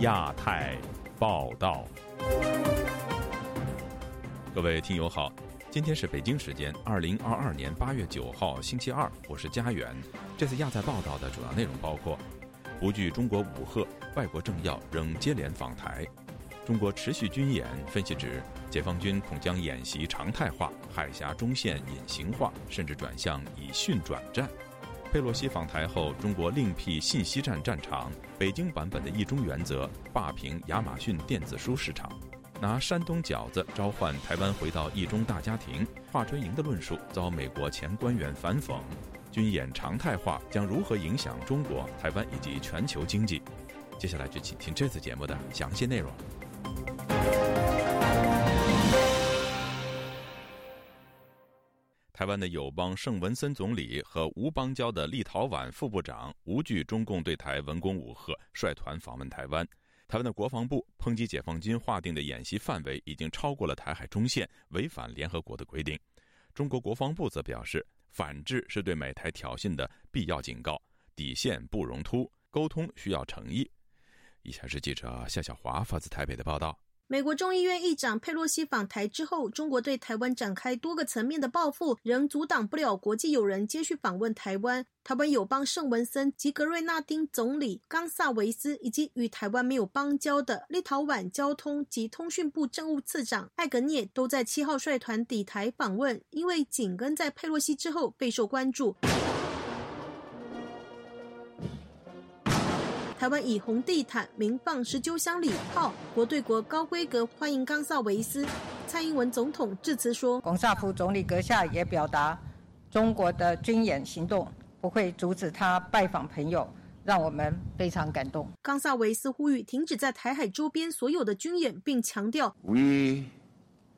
亚太报道，各位听友好，今天是北京时间二零二二年八月九号星期二，我是佳远。这次亚太报道的主要内容包括：不惧中国武吓，外国政要仍接连访台；中国持续军演，分析指解放军恐将演习常态化，海峡中线隐形化，甚至转向以训转战。佩洛西访台后，中国另辟信息战战场，北京版本的一中原则霸屏亚马逊电子书市场，拿山东饺子召唤台湾回到一中大家庭，华春莹的论述遭美国前官员反讽，军演常态化将如何影响中国、台湾以及全球经济？接下来就请听这次节目的详细内容。台湾的友邦圣文森总理和无邦交的立陶宛副部长无惧中共对台文攻武吓，率团访问台湾。台湾的国防部抨击解放军划定的演习范围已经超过了台海中线，违反联合国的规定。中国国防部则表示，反制是对美台挑衅的必要警告，底线不容突，沟通需要诚意。以下是记者夏小华发自台北的报道。美国众议院议长佩洛西访台之后，中国对台湾展开多个层面的报复，仍阻挡不了国际友人接续访问台湾。台湾友邦圣文森及格瑞纳丁总理冈萨维斯，以及与台湾没有邦交的立陶宛交通及通讯部政务次长艾格涅，都在七号率团抵台访问，因为紧跟在佩洛西之后备受关注。台湾以红地毯鸣放十九响礼炮，国对国高规格欢迎冈萨维斯。蔡英文总统致辞说：“龚萨普总理阁下也表达，中国的军演行动不会阻止他拜访朋友，让我们非常感动。”冈萨维斯呼吁停止在台海周边所有的军演，并强调：“We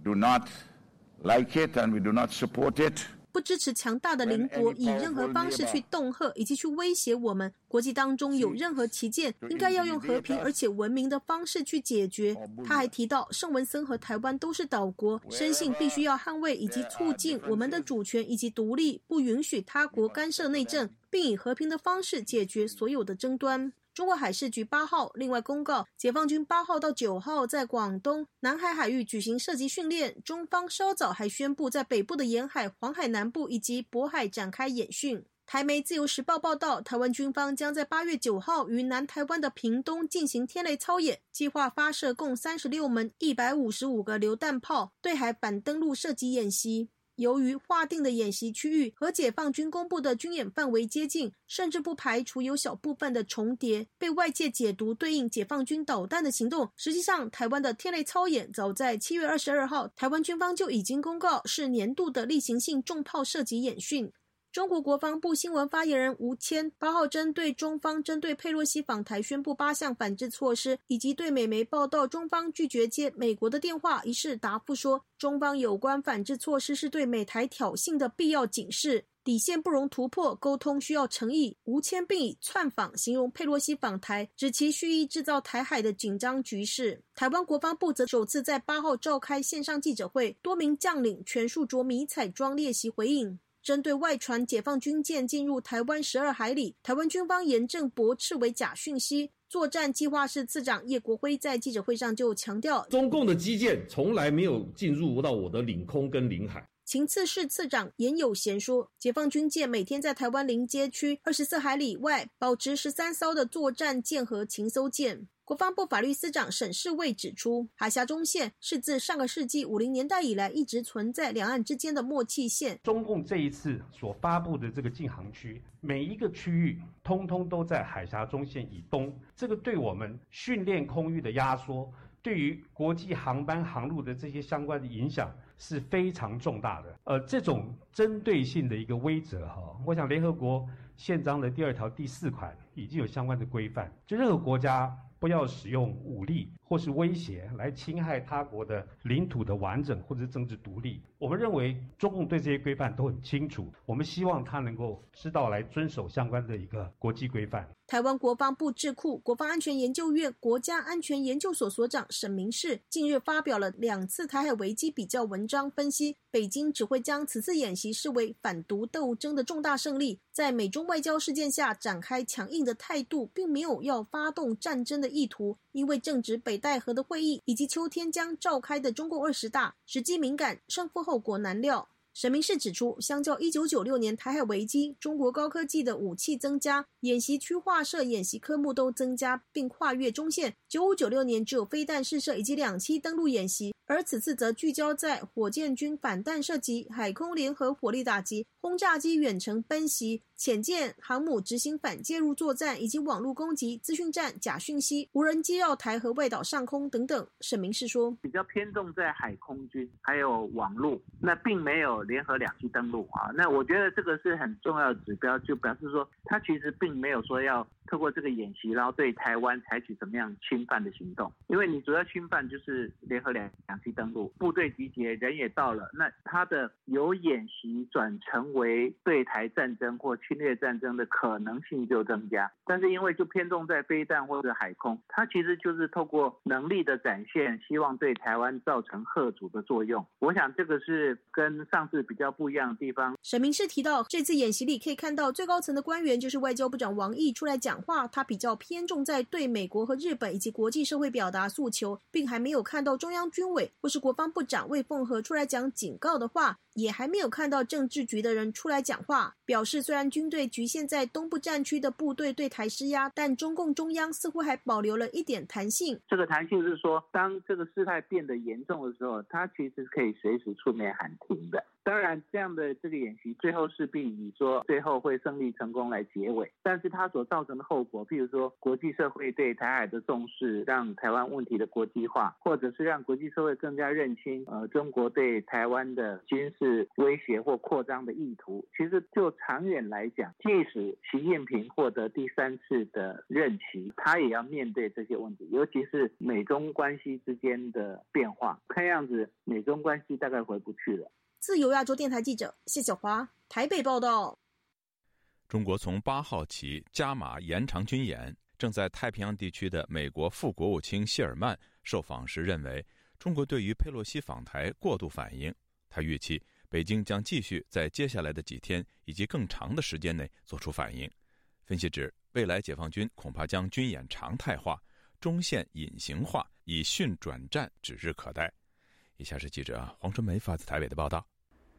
do not like it and we do not support it。”不支持强大的邻国以任何方式去恫吓以及去威胁我们。国际当中有任何旗舰，应该要用和平而且文明的方式去解决。他还提到，圣文森和台湾都是岛国，深信必须要捍卫以及促进我们的主权以及独立，不允许他国干涉内政，并以和平的方式解决所有的争端。中国海事局八号另外公告，解放军八号到九号在广东南海海域举行射击训练。中方稍早还宣布，在北部的沿海、黄海南部以及渤海展开演训。台媒《自由时报》报道，台湾军方将在八月九号于南台湾的屏东进行天雷操演，计划发射共三十六门、一百五十五个榴弹炮，对海反登陆射击演习。由于划定的演习区域和解放军公布的军演范围接近，甚至不排除有小部分的重叠，被外界解读对应解放军导弹的行动。实际上，台湾的天雷操演早在七月二十二号，台湾军方就已经公告是年度的例行性重炮射击演训。中国国防部新闻发言人吴谦八号针对中方针对佩洛西访台宣布八项反制措施，以及对美媒报道中方拒绝接美国的电话一事答复说，中方有关反制措施是对美台挑衅的必要警示，底线不容突破，沟通需要诚意。吴谦并以窜访形容佩洛西访台，指其蓄意制造台海的紧张局势。台湾国防部则首次在八号召开线上记者会，多名将领全数着迷彩装列席回应。针对外传解放军舰进入台湾十二海里，台湾军方严正驳斥为假讯息。作战计划室次长叶国辉在记者会上就强调，中共的基舰从来没有进入到我的领空跟领海。秦次室次长严有贤说，解放军舰每天在台湾临街区二十四海里外保持十三艘的作战舰和情搜舰。国防部法律司长沈世卫指出，海峡中线是自上个世纪五零年代以来一直存在两岸之间的默契线。中共这一次所发布的这个禁航区，每一个区域通通都在海峡中线以东，这个对我们训练空域的压缩，对于国际航班航路的这些相关的影响是非常重大的。呃，这种针对性的一个威则哈，我想联合国宪章的第二条第四款已经有相关的规范，就任何国家。不要使用武力或是威胁来侵害他国的领土的完整或者政治独立。我们认为中共对这些规范都很清楚，我们希望他能够知道来遵守相关的一个国际规范。台湾国防部智库国防安全研究院国家安全研究所所长沈明世近日发表了两次台海危机比较文章，分析北京只会将此次演习视为反独斗争的重大胜利，在美中外交事件下展开强硬的态度，并没有要发动战争的意图。因为正值北戴河的会议以及秋天将召开的中共二十大，时机敏感，胜负后果难料。沈明世指出，相较1996年台海危机，中国高科技的武器增加，演习区划设、演习科目都增加并跨越中线。9596年只有飞弹试射以及两栖登陆演习，而此次则聚焦在火箭军反弹射击、海空联合火力打击、轰炸机远程奔袭。潜舰、航母执行反介入作战，以及网络攻击、资讯战、假讯息、无人机绕台和外岛上空等等。沈明是说，比较偏重在海空军，还有网络，那并没有联合两栖登陆啊。那我觉得这个是很重要的指标，就表示说，他其实并没有说要。透过这个演习，然后对台湾采取怎么样侵犯的行动？因为你主要侵犯就是联合两两栖登陆，部队集结，人也到了，那他的由演习转成为对台战争或侵略战争的可能性就增加。但是因为就偏重在飞弹或者海空，它其实就是透过能力的展现，希望对台湾造成贺阻的作用。我想这个是跟上次比较不一样的地方。沈明是提到，这次演习里可以看到最高层的官员就是外交部长王毅出来。讲话，他比较偏重在对美国和日本以及国际社会表达诉求，并还没有看到中央军委或是国防部长魏凤和出来讲警告的话。也还没有看到政治局的人出来讲话，表示虽然军队局限在东部战区的部队对台施压，但中共中央似乎还保留了一点弹性。这个弹性是说，当这个事态变得严重的时候，他其实可以随时出面喊停的。当然，这样的这个演习最后势必以说最后会胜利成功来结尾，但是它所造成的后果，譬如说国际社会对台海的重视，让台湾问题的国际化，或者是让国际社会更加认清呃中国对台湾的军事。威胁或扩张的意图。其实就长远来讲，即使习近平获得第三次的任期，他也要面对这些问题，尤其是美中关系之间的变化。看样子，美中关系大概回不去了。自由亚洲电台记者谢小华台北报道。中国从八号起加码延长军演。正在太平洋地区的美国副国务卿谢尔曼受访时认为，中国对于佩洛西访台过度反应。他预期。北京将继续在接下来的几天以及更长的时间内做出反应。分析指，未来解放军恐怕将军演常态化、中线隐形化，以训转战指日可待。以下是记者黄春梅发自台北的报道。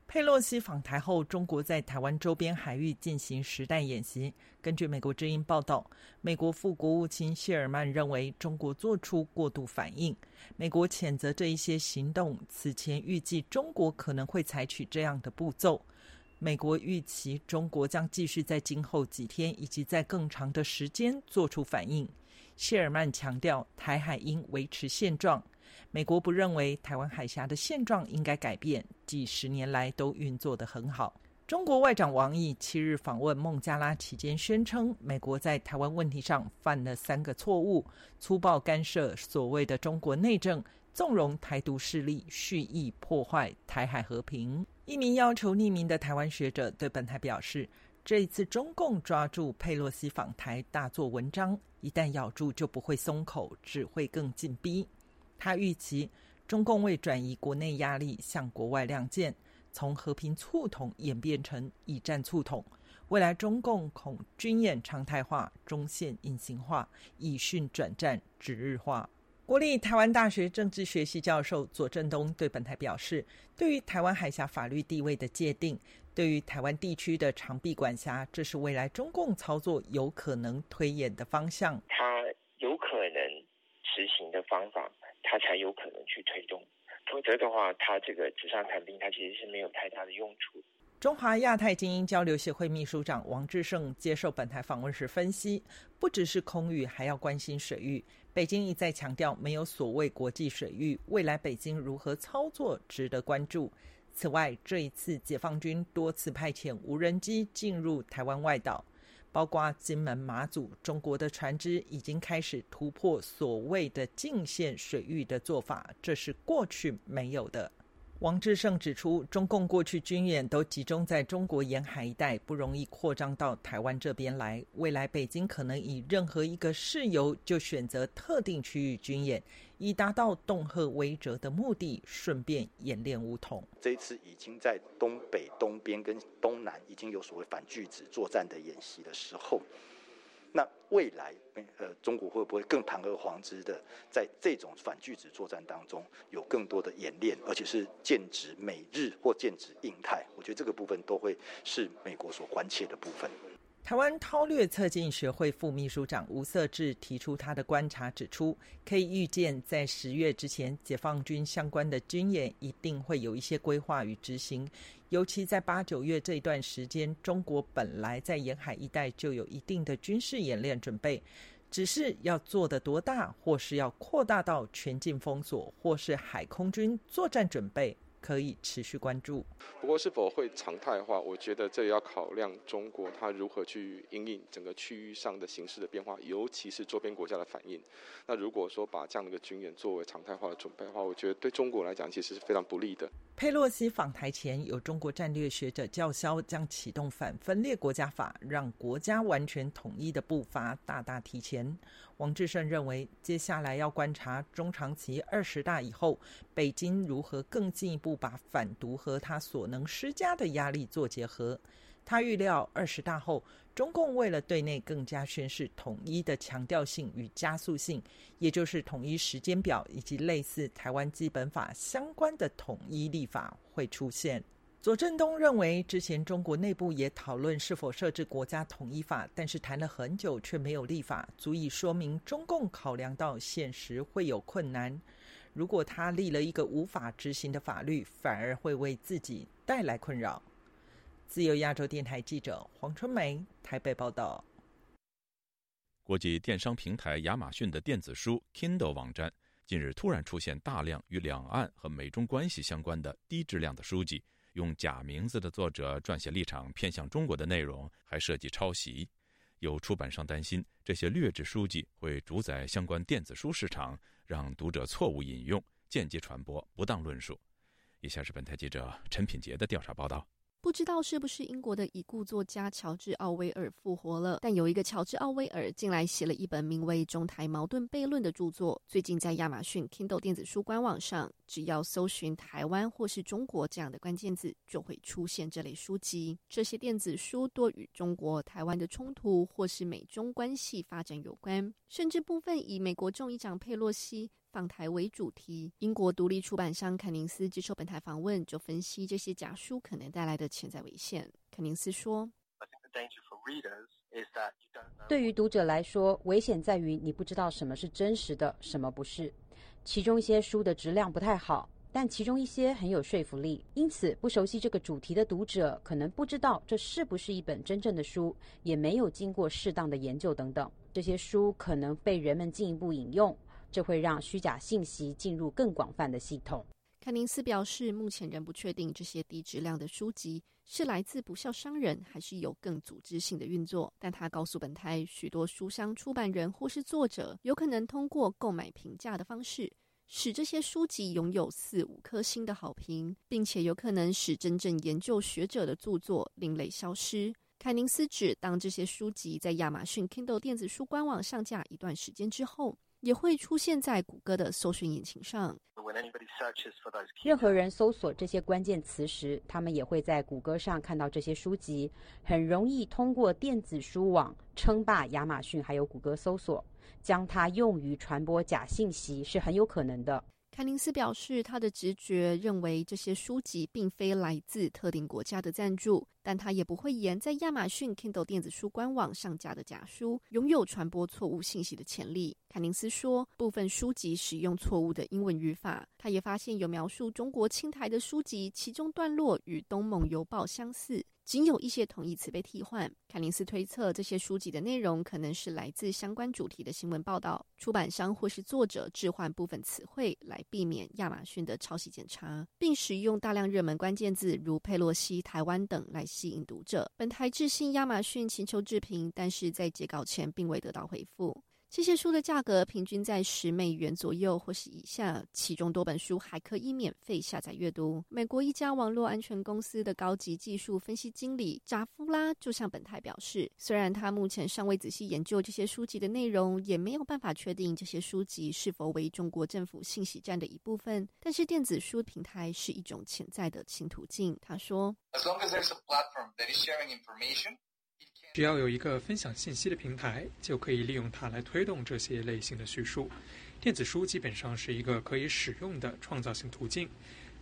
佩洛西访台后，中国在台湾周边海域进行实弹演习。根据美国之音报道，美国副国务卿谢尔曼认为中国做出过度反应。美国谴责这一些行动。此前预计中国可能会采取这样的步骤。美国预期中国将继续在今后几天以及在更长的时间做出反应。谢尔曼强调，台海应维持现状。美国不认为台湾海峡的现状应该改变，几十年来都运作得很好。中国外长王毅七日访问孟加拉期间宣称，美国在台湾问题上犯了三个错误：粗暴干涉所谓的中国内政，纵容台独势力蓄意破坏台海和平。一名要求匿名的台湾学者对本台表示，这一次中共抓住佩洛西访台大做文章，一旦咬住就不会松口，只会更紧逼。他预期，中共为转移国内压力，向国外亮剑，从和平促统演变成以战促统。未来中共恐军演常态化、中线隐形化、以训转战指日化。国立台湾大学政治学系教授左正东对本台表示，对于台湾海峡法律地位的界定，对于台湾地区的长臂管辖，这是未来中共操作有可能推演的方向。他有可能执行的方法。他才有可能去推动，否则的话，他这个纸上谈兵，他其实是没有太大的用处。中华亚太精英交流协会秘书长王志胜接受本台访问时分析，不只是空域，还要关心水域。北京一再强调，没有所谓国际水域，未来北京如何操作值得关注。此外，这一次解放军多次派遣无人机进入台湾外岛。包括金门、马祖，中国的船只已经开始突破所谓的禁限水域的做法，这是过去没有的。王志胜指出，中共过去军演都集中在中国沿海一带，不容易扩张到台湾这边来。未来北京可能以任何一个事由就选择特定区域军演，以达到恫吓威慑的目的，顺便演练武统。这一次已经在东北、东边跟东南已经有所谓反拒止作战的演习的时候。那未来，呃，中国会不会更堂而皇之的在这种反拒止作战当中有更多的演练，而且是剑指美日或剑指印太？我觉得这个部分都会是美国所关切的部分。台湾韬略策进学会副秘书长吴色志提出他的观察，指出可以预见，在十月之前，解放军相关的军演一定会有一些规划与执行。尤其在八九月这一段时间，中国本来在沿海一带就有一定的军事演练准备，只是要做的多大，或是要扩大到全境封锁，或是海空军作战准备。可以持续关注。不过，是否会常态化？我觉得这也要考量中国它如何去应应整个区域上的形势的变化，尤其是周边国家的反应。那如果说把这样的一个军演作为常态化的准备的话，我觉得对中国来讲其实是非常不利的。佩洛西访台前，有中国战略学者叫嚣将启动反分裂国家法，让国家完全统一的步伐大大提前。王志胜认为，接下来要观察中长期二十大以后，北京如何更进一步把反独和他所能施加的压力做结合。他预料二十大后，中共为了对内更加宣示统一的强调性与加速性，也就是统一时间表以及类似台湾基本法相关的统一立法会出现。左正东认为，之前中国内部也讨论是否设置国家统一法，但是谈了很久却没有立法，足以说明中共考量到现实会有困难。如果他立了一个无法执行的法律，反而会为自己带来困扰。自由亚洲电台记者黄春梅台北报道。国际电商平台亚马逊的电子书 Kindle 网站近日突然出现大量与两岸和美中关系相关的低质量的书籍。用假名字的作者撰写立场偏向中国的内容，还涉及抄袭。有出版商担心，这些劣质书籍会主宰相关电子书市场，让读者错误引用、间接传播、不当论述。以下是本台记者陈品杰的调查报道。不知道是不是英国的已故作家乔治·奥威尔复活了，但有一个乔治·奥威尔近来写了一本名为《中台矛盾悖论》的著作。最近在亚马逊 Kindle 电子书官网上，只要搜寻“台湾”或是“中国”这样的关键字，就会出现这类书籍。这些电子书多与中国台湾的冲突或是美中关系发展有关，甚至部分以美国众议长佩洛西。访台为主题，英国独立出版商肯宁斯接受本台访问，就分析这些假书可能带来的潜在危险。肯宁斯说：“对于读者来说，危险在于你不知道什么是真实的，什么不是。其中一些书的质量不太好，但其中一些很有说服力。因此，不熟悉这个主题的读者可能不知道这是不是一本真正的书，也没有经过适当的研究等等。这些书可能被人们进一步引用。”这会让虚假信息进入更广泛的系统。凯宁斯表示，目前仍不确定这些低质量的书籍是来自不孝商人，还是有更组织性的运作。但他告诉本台，许多书商、出版人或是作者，有可能通过购买评价的方式，使这些书籍拥有四五颗星的好评，并且有可能使真正研究学者的著作另类消失。凯宁斯指，当这些书籍在亚马逊 Kindle 电子书官网上架一段时间之后。也会出现在谷歌的搜寻引擎上。任何人搜索这些关键词时，他们也会在谷歌上看到这些书籍。很容易通过电子书网称霸亚马逊，还有谷歌搜索，将它用于传播假信息是很有可能的。凯林斯表示，他的直觉认为这些书籍并非来自特定国家的赞助，但他也不会言在亚马逊 Kindle 电子书官网上架的假书拥有传播错误信息的潜力。凯林斯说，部分书籍使用错误的英文语法。他也发现有描述中国青台的书籍，其中段落与《东盟邮报》相似。仅有一些同义词被替换。凯林斯推测，这些书籍的内容可能是来自相关主题的新闻报道，出版商或是作者置换部分词汇来避免亚马逊的抄袭检查，并使用大量热门关键字如佩洛西、台湾等来吸引读者。本台致信亚马逊请求置评，但是在截稿前并未得到回复。这些书的价格平均在十美元左右或是以下，其中多本书还可以免费下载阅读。美国一家网络安全公司的高级技术分析经理扎夫拉就向本台表示，虽然他目前尚未仔细研究这些书籍的内容，也没有办法确定这些书籍是否为中国政府信息站的一部分，但是电子书平台是一种潜在的新途径。他说。只要有一个分享信息的平台，就可以利用它来推动这些类型的叙述。电子书基本上是一个可以使用的创造性途径，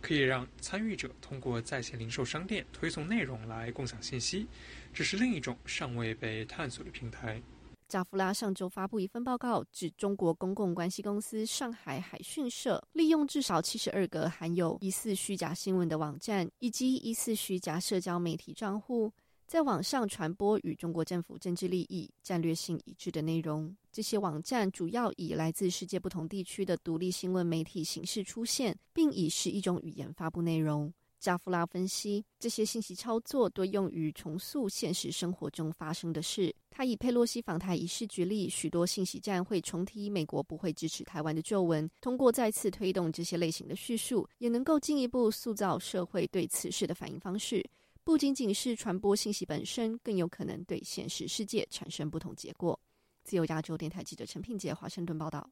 可以让参与者通过在线零售商店推送内容来共享信息，这是另一种尚未被探索的平台。扎夫拉上周发布一份报告，指中国公共关系公司上海海讯社利用至少七十二个含有疑似虚假新闻的网站以及疑似虚假社交媒体账户。在网上传播与中国政府政治利益、战略性一致的内容。这些网站主要以来自世界不同地区的独立新闻媒体形式出现，并以十一种语言发布内容。加夫拉分析，这些信息操作多用于重塑现实生活中发生的事。他以佩洛西访台一事举例，许多信息站会重提美国不会支持台湾的旧闻。通过再次推动这些类型的叙述，也能够进一步塑造社会对此事的反应方式。不仅仅是传播信息本身，更有可能对现实世界产生不同结果。自由亚洲电台记者陈品杰华盛顿报道：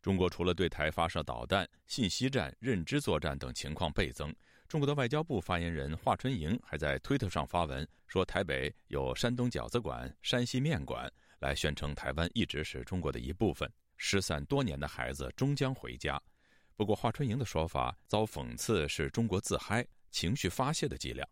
中国除了对台发射导弹、信息战、认知作战等情况倍增，中国的外交部发言人华春莹还在推特上发文说，台北有山东饺子馆、山西面馆，来宣称台湾一直是中国的一部分，失散多年的孩子终将回家。不过，华春莹的说法遭讽刺是中国自嗨。情绪发泄的伎俩。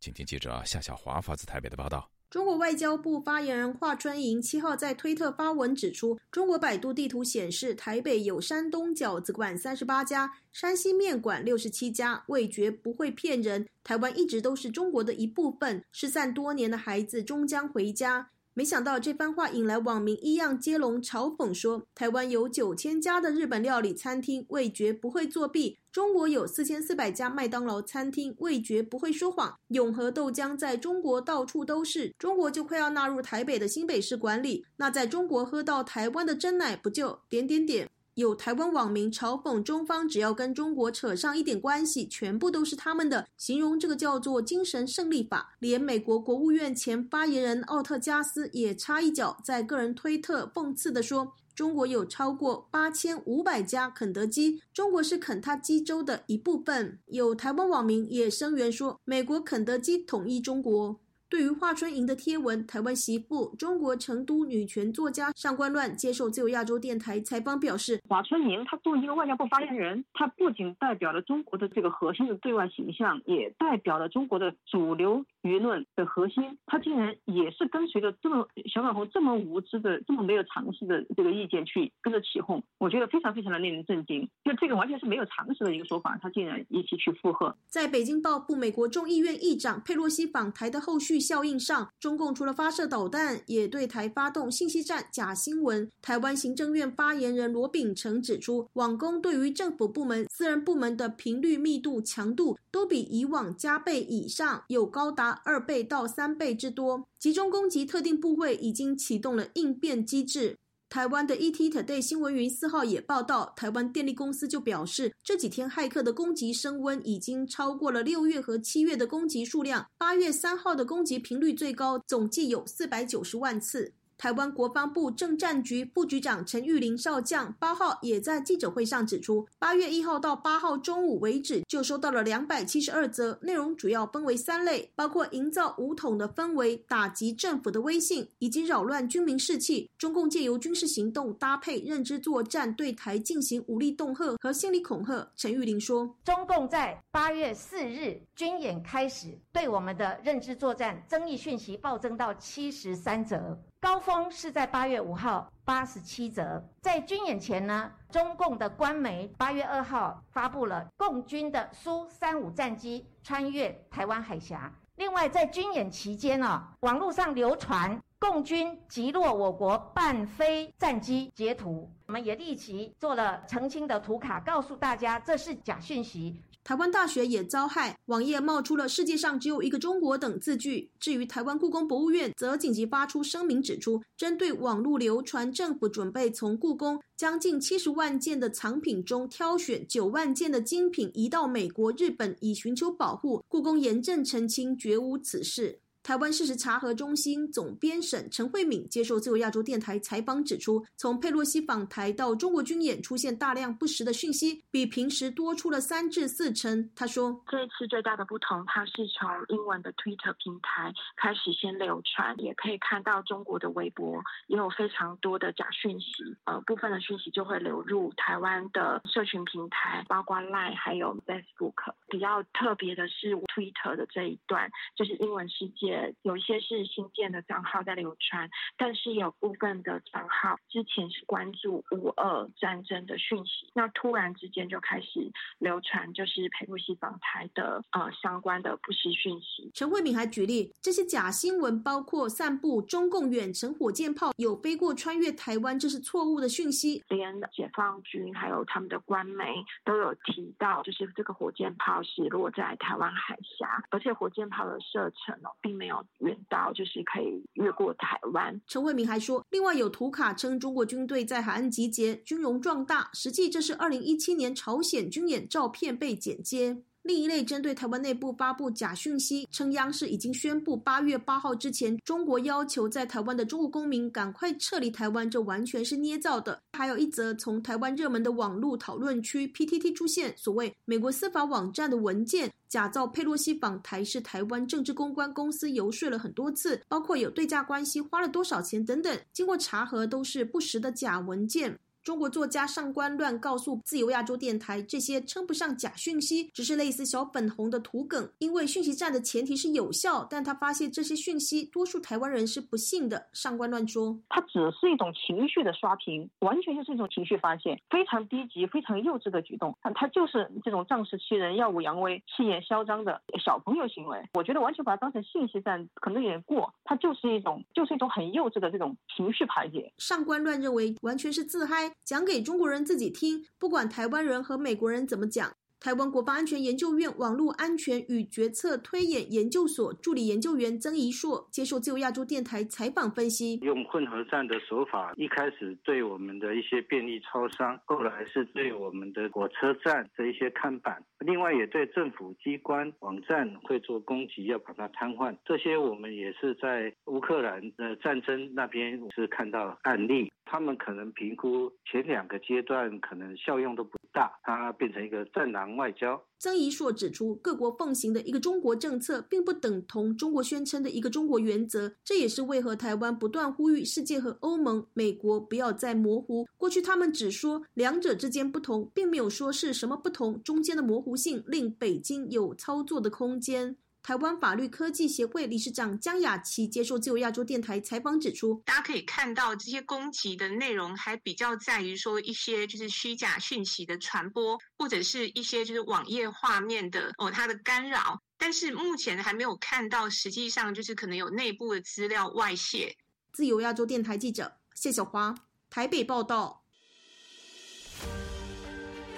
请听记者夏小华发自台北的报道。中国外交部发言人华春莹七号在推特发文指出，中国百度地图显示，台北有山东饺子馆三十八家，山西面馆六十七家，味觉不会骗人。台湾一直都是中国的一部分，失散多年的孩子终将回家。没想到这番话引来网民一样接龙嘲讽说：“台湾有九千家的日本料理餐厅，味觉不会作弊；中国有四千四百家麦当劳餐厅，味觉不会说谎。永和豆浆在中国到处都是，中国就快要纳入台北的新北市管理。那在中国喝到台湾的真奶，不就点点点？”有台湾网民嘲讽中方，只要跟中国扯上一点关系，全部都是他们的，形容这个叫做“精神胜利法”。连美国国务院前发言人奥特加斯也插一脚，在个人推特讽刺的说：“中国有超过八千五百家肯德基，中国是肯塔基州的一部分。”有台湾网民也声援说：“美国肯德基统一中国。”对于华春莹的贴文，台湾媳妇、中国成都女权作家上官乱接受自由亚洲电台采访表示，华春莹她作为一个外交部发言人，她不仅代表了中国的这个核心的对外形象，也代表了中国的主流舆论的核心。他竟然也是跟随着这么小网红这么无知的、这么没有常识的这个意见去跟着起哄，我觉得非常非常的令人震惊。就这个完全是没有常识的一个说法，他竟然一起去附和。在北京报复美国众议院议长佩洛西访台的后续。效应上，中共除了发射导弹，也对台发动信息战、假新闻。台湾行政院发言人罗秉成指出，网攻对于政府部门、私人部门的频率、密度、强度都比以往加倍以上，有高达二倍到三倍之多。集中攻击特定部位，已经启动了应变机制。台湾的 ETtoday 新闻云四号也报道，台湾电力公司就表示，这几天骇客的攻击升温已经超过了六月和七月的攻击数量，八月三号的攻击频率最高，总计有四百九十万次。台湾国防部政战局副局长陈玉林少将八号也在记者会上指出，八月一号到八号中午为止，就收到了两百七十二则，内容主要分为三类，包括营造武统的氛围、打击政府的威信以及扰乱军民士气。中共借由军事行动搭配认知作战，对台进行武力恫吓和心理恐吓。陈玉林说，中共在八月四日军演开始，对我们的认知作战争议讯息暴增到七十三则。高峰是在八月五号八十七折，在军演前呢，中共的官媒八月二号发布了共军的苏三五战机穿越台湾海峡。另外，在军演期间啊，网络上流传共军击落我国半飞战机截图，我们也立即做了澄清的图卡，告诉大家这是假讯息。台湾大学也遭害，网页冒出了“世界上只有一个中国”等字句。至于台湾故宫博物院，则紧急发出声明，指出针对网络流传，政府准备从故宫将近七十万件的藏品中挑选九万件的精品移到美国、日本，以寻求保护。故宫严正澄清，绝无此事。台湾事实查核中心总编审陈慧敏接受自由亚洲电台采访指出，从佩洛西访台到中国军演出现大量不实的讯息，比平时多出了三至四成。他说，这一次最大的不同，它是从英文的 Twitter 平台开始先流传，也可以看到中国的微博也有非常多的假讯息，呃，部分的讯息就会流入台湾的社群平台，包括 Line 还有 Facebook。比较特别的是 Twitter 的这一段，就是英文世界。有一些是新建的账号在流传，但是有部分的账号之前是关注乌俄战争的讯息，那突然之间就开始流传就是佩洛西访台的呃相关的不实讯息。陈慧敏还举例，这些假新闻包括散布中共远程火箭炮有飞过穿越台湾，这是错误的讯息。连解放军还有他们的官媒都有提到，就是这个火箭炮是落在台湾海峡，而且火箭炮的射程哦，并没有远到就是可以越过台湾。陈慧明还说，另外有图卡称中国军队在海岸集结，军容壮大，实际这是二零一七年朝鲜军演照片被剪接。另一类针对台湾内部发布假讯息，称央视已经宣布八月八号之前，中国要求在台湾的中国公民赶快撤离台湾，这完全是捏造的。还有一则从台湾热门的网络讨论区 PTT 出现所谓美国司法网站的文件，假造佩洛西访台是台湾政治公关公司游说了很多次，包括有对价关系、花了多少钱等等，经过查核都是不实的假文件。中国作家上官乱告诉自由亚洲电台，这些称不上假讯息，只是类似小粉红的图梗。因为讯息战的前提是有效，但他发现这些讯息多数台湾人是不信的。上官乱说，它只是一种情绪的刷屏，完全就是一种情绪发泄，非常低级、非常幼稚的举动。它就是这种仗势欺人、耀武扬威、气焰嚣张的小朋友行为。我觉得完全把它当成信息战，可能有点过。它就是一种，就是一种很幼稚的这种情绪排解。上官乱认为，完全是自嗨。讲给中国人自己听，不管台湾人和美国人怎么讲。台湾国防安全研究院网络安全与决策推演研究所助理研究员曾怡硕接受自由亚洲电台采访分析：用混合战的手法，一开始对我们的一些便利超商，后来是对我们的火车站的一些看板，另外也对政府机关网站会做攻击，要把它瘫痪。这些我们也是在乌克兰的战争那边是看到案例，他们可能评估前两个阶段可能效用都不大，它变成一个战狼。外交，曾怡硕指出，各国奉行的一个中国政策，并不等同中国宣称的一个中国原则。这也是为何台湾不断呼吁世界和欧盟、美国不要再模糊。过去他们只说两者之间不同，并没有说是什么不同，中间的模糊性令北京有操作的空间。台湾法律科技协会理事长江雅琪接受自由亚洲电台采访指出，大家可以看到这些攻击的内容还比较在于说一些就是虚假讯息的传播，或者是一些就是网页画面的哦它的干扰，但是目前还没有看到实际上就是可能有内部的资料外泄。自由亚洲电台记者谢小华台北报道。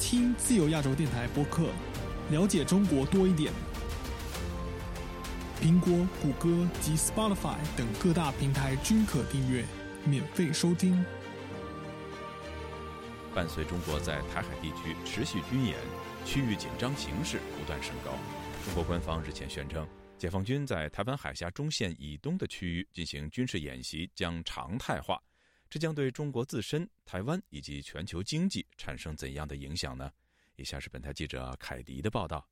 听自由亚洲电台播客，了解中国多一点。苹果、谷歌及 Spotify 等各大平台均可订阅，免费收听。伴随中国在台海地区持续军演，区域紧张形势不断升高。中国官方日前宣称，解放军在台湾海峡中线以东的区域进行军事演习将常态化。这将对中国自身、台湾以及全球经济产生怎样的影响呢？以下是本台记者凯迪的报道。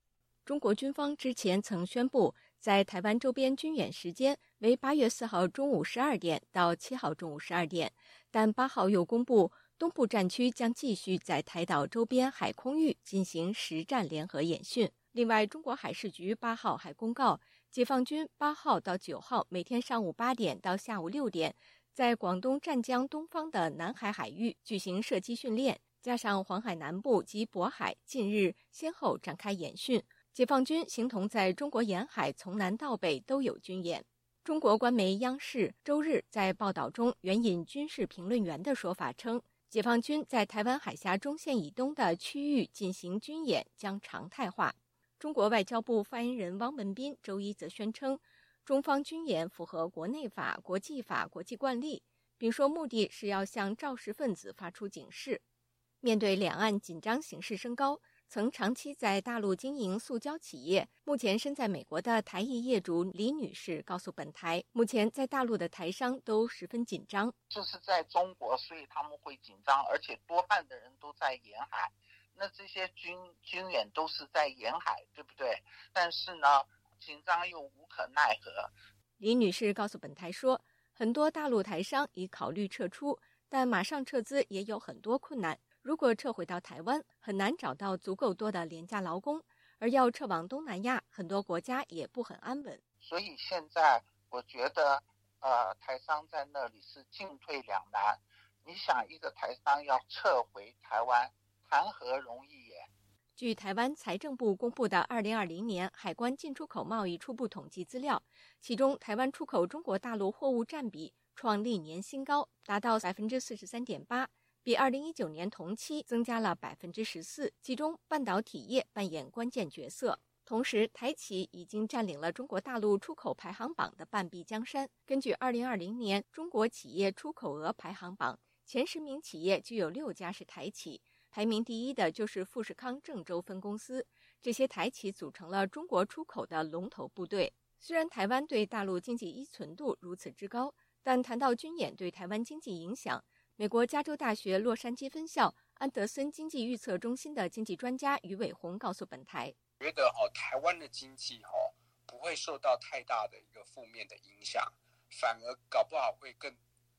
中国军方之前曾宣布，在台湾周边军演时间为八月四号中午十二点到七号中午十二点，但八号又公布东部战区将继续在台岛周边海空域进行实战联合演训。另外，中国海事局八号还公告，解放军八号到九号每天上午八点到下午六点，在广东湛江东方的南海海域举行射击训练，加上黄海南部及渤海近日先后展开演训。解放军形同在中国沿海从南到北都有军演。中国官媒央视周日在报道中援引军事评论员的说法称。解放军在台湾海峡中线以东的区域进行军演将常态化。中国外交部发言人汪文斌周一则宣称，中方军演符合国内法、国际法、国际惯例，并说目的是要向肇事分子发出警示。面对两岸紧张形势升高。曾长期在大陆经营塑胶企业，目前身在美国的台裔业主李女士告诉本台，目前在大陆的台商都十分紧张。就是在中国，所以他们会紧张，而且多半的人都在沿海。那这些军军演都是在沿海，对不对？但是呢，紧张又无可奈何。李女士告诉本台说，很多大陆台商已考虑撤出，但马上撤资也有很多困难。如果撤回到台湾，很难找到足够多的廉价劳工；而要撤往东南亚，很多国家也不很安稳。所以现在我觉得，呃，台商在那里是进退两难。你想，一个台商要撤回台湾，谈何容易也？据台湾财政部公布的二零二零年海关进出口贸易初步统计资料，其中台湾出口中国大陆货物占比创历年新高，达到百分之四十三点八。比二零一九年同期增加了百分之十四，其中半导体业扮演关键角色。同时，台企已经占领了中国大陆出口排行榜的半壁江山。根据二零二零年中国企业出口额排行榜，前十名企业就有六家是台企，排名第一的就是富士康郑州分公司。这些台企组成了中国出口的龙头部队。虽然台湾对大陆经济依存度如此之高，但谈到军演对台湾经济影响，美国加州大学洛杉矶分校安德森经济预测中心的经济专家于伟宏告诉本台：“觉得哈，台湾的经济哈不会受到太大的一个负面的影响，反而搞不好会更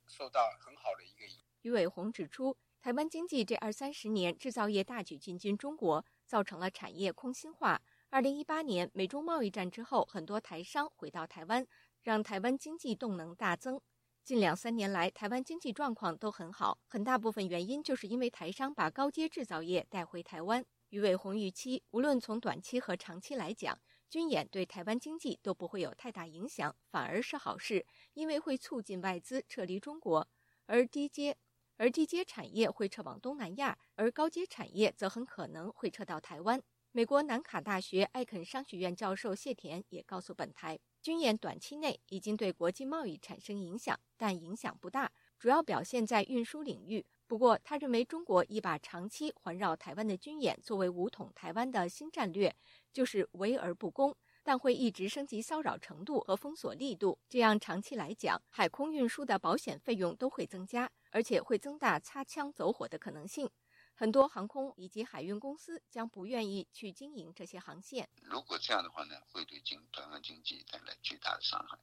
受到很好的一个影。”于伟宏指出，台湾经济这二三十年制造业大举进军中国，造成了产业空心化。二零一八年美中贸易战之后，很多台商回到台湾，让台湾经济动能大增。近两三年来，台湾经济状况都很好，很大部分原因就是因为台商把高阶制造业带回台湾。余伟宏预期，无论从短期和长期来讲，军演对台湾经济都不会有太大影响，反而是好事，因为会促进外资撤离中国，而低阶而低阶产业会撤往东南亚，而高阶产业则很可能会撤到台湾。美国南卡大学艾肯商学院教授谢田也告诉本台。军演短期内已经对国际贸易产生影响，但影响不大，主要表现在运输领域。不过，他认为中国已把长期环绕台湾的军演作为武统台湾的新战略，就是围而不攻，但会一直升级骚扰程度和封锁力度。这样长期来讲，海空运输的保险费用都会增加，而且会增大擦枪走火的可能性。很多航空以及海运公司将不愿意去经营这些航线。如果这样的话呢，会对经台湾经济带来巨大的伤害，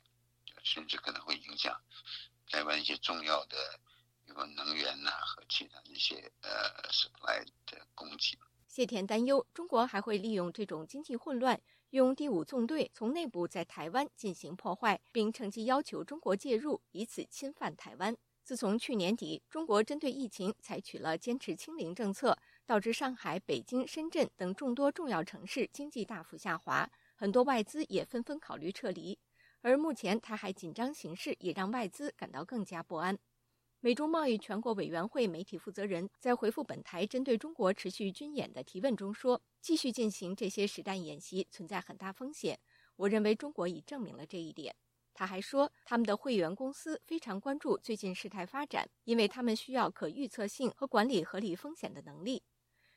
甚至可能会影响台湾一些重要的，比如能源呐和其他一些呃 supply 的供给。谢田担忧，中国还会利用这种经济混乱，用第五纵队从内部在台湾进行破坏，并趁机要求中国介入，以此侵犯台湾。自从去年底，中国针对疫情采取了坚持清零政策，导致上海、北京、深圳等众多重要城市经济大幅下滑，很多外资也纷纷考虑撤离。而目前台海紧张形势也让外资感到更加不安。美中贸易全国委员会媒体负责人在回复本台针对中国持续军演的提问中说：“继续进行这些实弹演习存在很大风险，我认为中国已证明了这一点。”他还说，他们的会员公司非常关注最近事态发展，因为他们需要可预测性和管理合理风险的能力。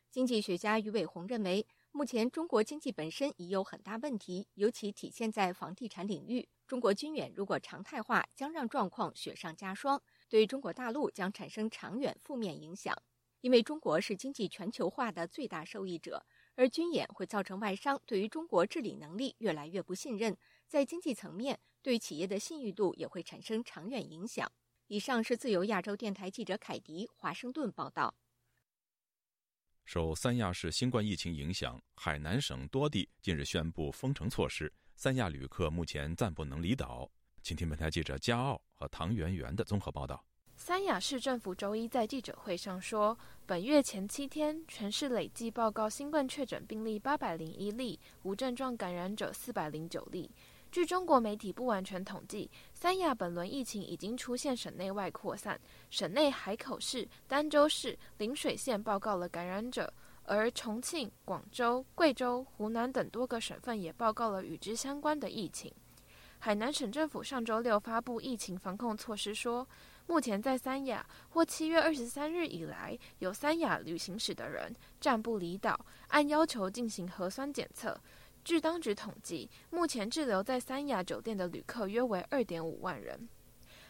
经济学家于伟宏认为，目前中国经济本身已有很大问题，尤其体现在房地产领域。中国军演如果常态化，将让状况雪上加霜，对中国大陆将产生长远负面影响。因为中国是经济全球化的最大受益者，而军演会造成外商对于中国治理能力越来越不信任，在经济层面。对企业的信誉度也会产生长远影响。以上是自由亚洲电台记者凯迪华盛顿报道。受三亚市新冠疫情影响，海南省多地近日宣布封城措施，三亚旅客目前暂不能离岛。请听本台记者加奥和唐媛媛的综合报道。三亚市政府周一在记者会上说，本月前七天，全市累计报告新冠确诊病例八百零一例，无症状感染者四百零九例。据中国媒体不完全统计，三亚本轮疫情已经出现省内外扩散，省内海口市、儋州市、陵水县报告了感染者，而重庆、广州、贵州、湖南等多个省份也报告了与之相关的疫情。海南省政府上周六发布疫情防控措施，说目前在三亚或七月二十三日以来有三亚旅行史的人暂不离岛，按要求进行核酸检测。据当局统计，目前滞留在三亚酒店的旅客约为二点五万人。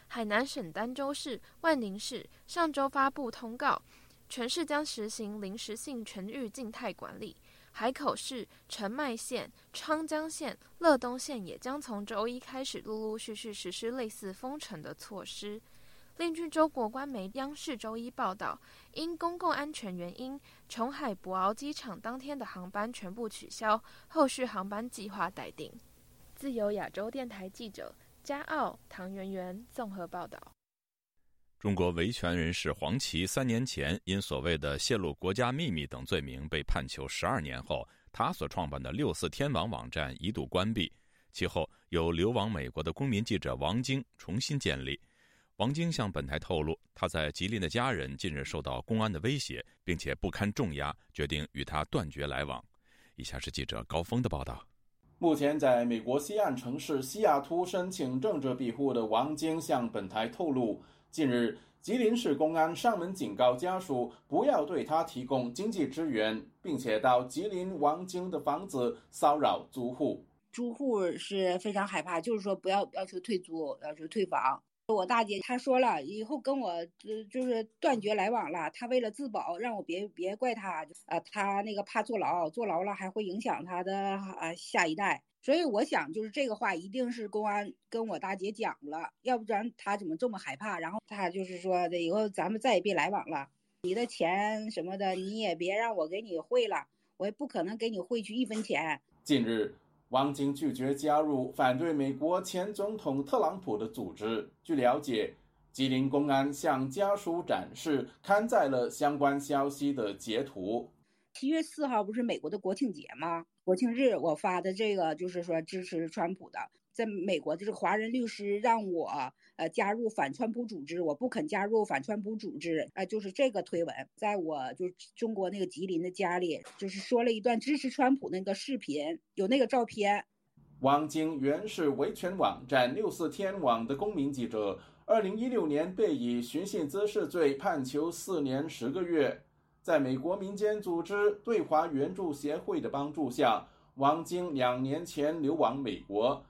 海南省儋州市、万宁市上周发布通告，全市将实行临时性全域静态管理。海口市、澄迈县、昌江县、乐东县也将从周一开始陆陆续续实施类似封城的措施。另据中国官媒央视周一报道，因公共安全原因，琼海博鳌机场当天的航班全部取消，后续航班计划待定。自由亚洲电台记者加奥唐媛媛综合报道。中国维权人士黄琦三年前因所谓的泄露国家秘密等罪名被判囚十二年后，他所创办的六四天网网站一度关闭，其后由流亡美国的公民记者王晶重新建立。王晶向本台透露，他在吉林的家人近日受到公安的威胁，并且不堪重压，决定与他断绝来往。以下是记者高峰的报道。目前在美国西岸城市西雅图申请政治庇护的王晶向本台透露，近日吉林市公安上门警告家属不要对他提供经济支援，并且到吉林王晶的房子骚扰租户。租户是非常害怕，就是说不要要求退租，要求退房。我大姐她说了，以后跟我就是断绝来往了。她为了自保，让我别别怪她，啊，她那个怕坐牢，坐牢了还会影响她的啊下一代。所以我想，就是这个话一定是公安跟我大姐讲了，要不然她怎么这么害怕？然后她就是说的，以后咱们再也别来往了。你的钱什么的，你也别让我给你汇了，我也不可能给你汇去一分钱。近日。王晶拒绝加入反对美国前总统特朗普的组织。据了解，吉林公安向家属展示刊载了相关消息的截图。七月四号不是美国的国庆节吗？国庆日我发的这个就是说支持川普的。在美国，就是华人律师让我呃加入反川普组织，我不肯加入反川普组织，呃，就是这个推文，在我就中国那个吉林的家里，就是说了一段支持川普那个视频，有那个照片。王晶原是维权网站六四天网的公民记者，二零一六年被以寻衅滋事罪判囚四年十个月，在美国民间组织对华援助协会的帮助下，王晶两年前流亡美国。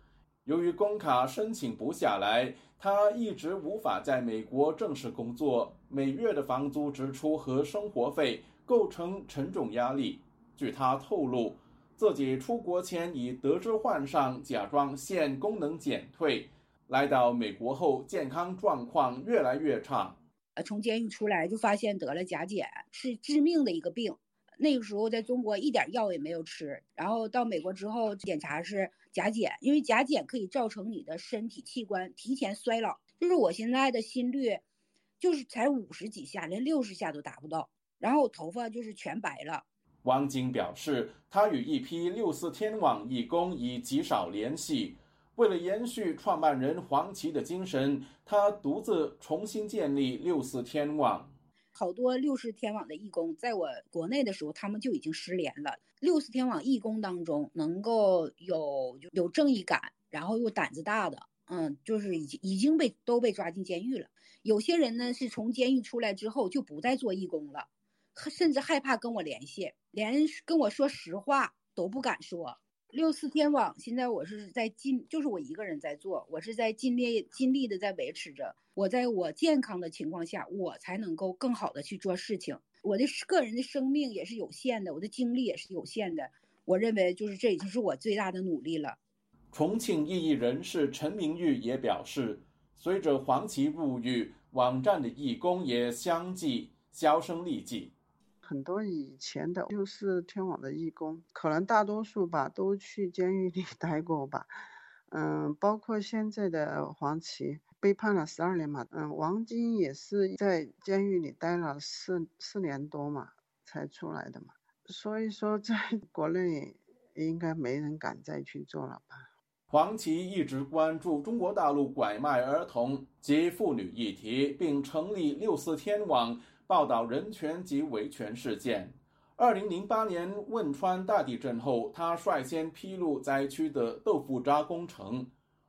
由于工卡申请不下来，他一直无法在美国正式工作，每月的房租支出和生活费构成沉重压力。据他透露，自己出国前已得知患上甲状腺功能减退，来到美国后健康状况越来越差。从监狱出来就发现得了甲减，是致命的一个病。那个时候在中国一点药也没有吃，然后到美国之后检查是甲减，因为甲减可以造成你的身体器官提前衰老。就是我现在的心率，就是才五十几下，连六十下都达不到，然后我头发就是全白了。王晶表示，他与一批六四天网义工已极少联系，为了延续创办人黄琦的精神，他独自重新建立六四天网。好多六四天网的义工，在我国内的时候，他们就已经失联了。六四天网义工当中，能够有有正义感，然后又胆子大的，嗯，就是已经已经被都被抓进监狱了。有些人呢，是从监狱出来之后就不再做义工了，甚至害怕跟我联系，连跟我说实话都不敢说。六四天网现在我是在尽，就是我一个人在做，我是在尽力尽力的在维持着。我在我健康的情况下，我才能够更好的去做事情。我的个人的生命也是有限的，我的精力也是有限的。我认为就是这已经是我最大的努力了。重庆异议人士陈明玉也表示，随着黄琦入狱，网站的义工也相继销声匿迹。很多以前的六四天网的义工，可能大多数吧都去监狱里 待过吧。嗯，包括现在的黄琦被判了十二年嘛。嗯，王晶也是在监狱里待了四四年多嘛，才出来的嘛。所以说，在 国内应该没人敢再去做了吧。黄琦一直关注中国大陆拐卖儿童及妇女议题，并成立六四天网。报道人权及维权事件。二零零八年汶川大地震后，他率先披露灾区的豆腐渣工程。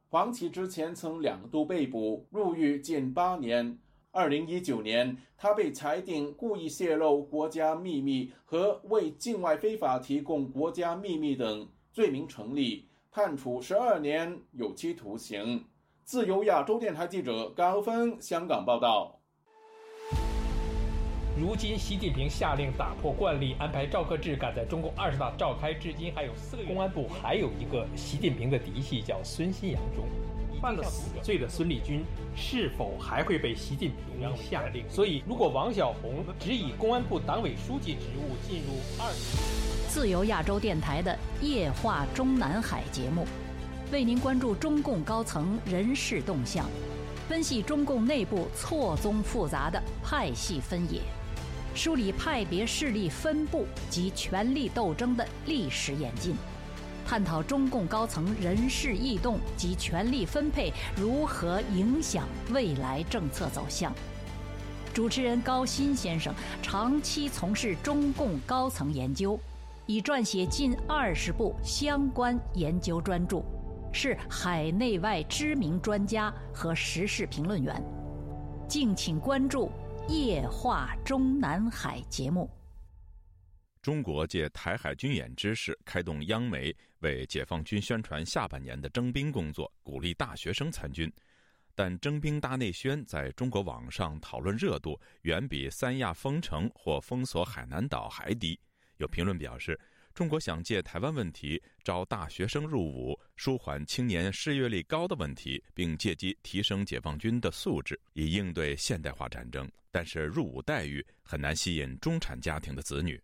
黄琦之前曾两度被捕，入狱近八年。二零一九年，他被裁定故意泄露国家秘密和为境外非法提供国家秘密等罪名成立，判处十二年有期徒刑。自由亚洲电台记者高峰香港报道。如今，习近平下令打破惯例，安排赵克志赶在中共二十大召开至今还有四个月。公安部还有一个习近平的嫡系，叫孙新阳中，犯了死罪的孙立军是否还会被习近平下令？所以，如果王晓红只以公安部党委书记职务进入二，自由亚洲电台的夜话中南海节目，为您关注中共高层人事动向，分析中共内部错综复杂的派系分野。梳理派别势力分布及权力斗争的历史演进，探讨中共高层人事异动及权力分配如何影响未来政策走向。主持人高鑫先生长期从事中共高层研究，已撰写近二十部相关研究专著，是海内外知名专家和时事评论员。敬请关注。夜话中南海节目。中国借台海军演之势，开动央媒为解放军宣传下半年的征兵工作，鼓励大学生参军。但征兵大内宣在中国网上讨论热度远比三亚封城或封锁海南岛还低。有评论表示。中国想借台湾问题招大学生入伍，舒缓青年失业率高的问题，并借机提升解放军的素质，以应对现代化战争。但是入伍待遇很难吸引中产家庭的子女。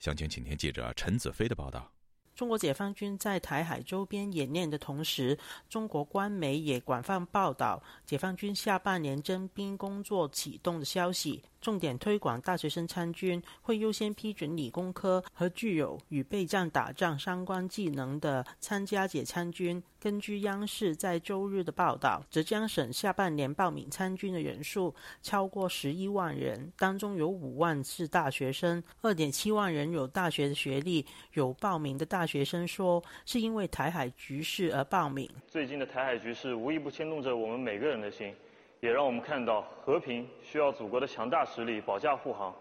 详情，请听记者陈子飞的报道。中国解放军在台海周边演练的同时，中国官媒也广泛报道解放军下半年征兵工作启动的消息。重点推广大学生参军，会优先批准理工科和具有与备战打仗相关技能的参加者参军。根据央视在周日的报道，浙江省下半年报名参军的人数超过十一万人，当中有五万是大学生，二点七万人有大学的学历。有报名的大学生说，是因为台海局势而报名。最近的台海局势无一不牵动着我们每个人的心。也让我们看到，和平需要祖国的强大实力保驾护航。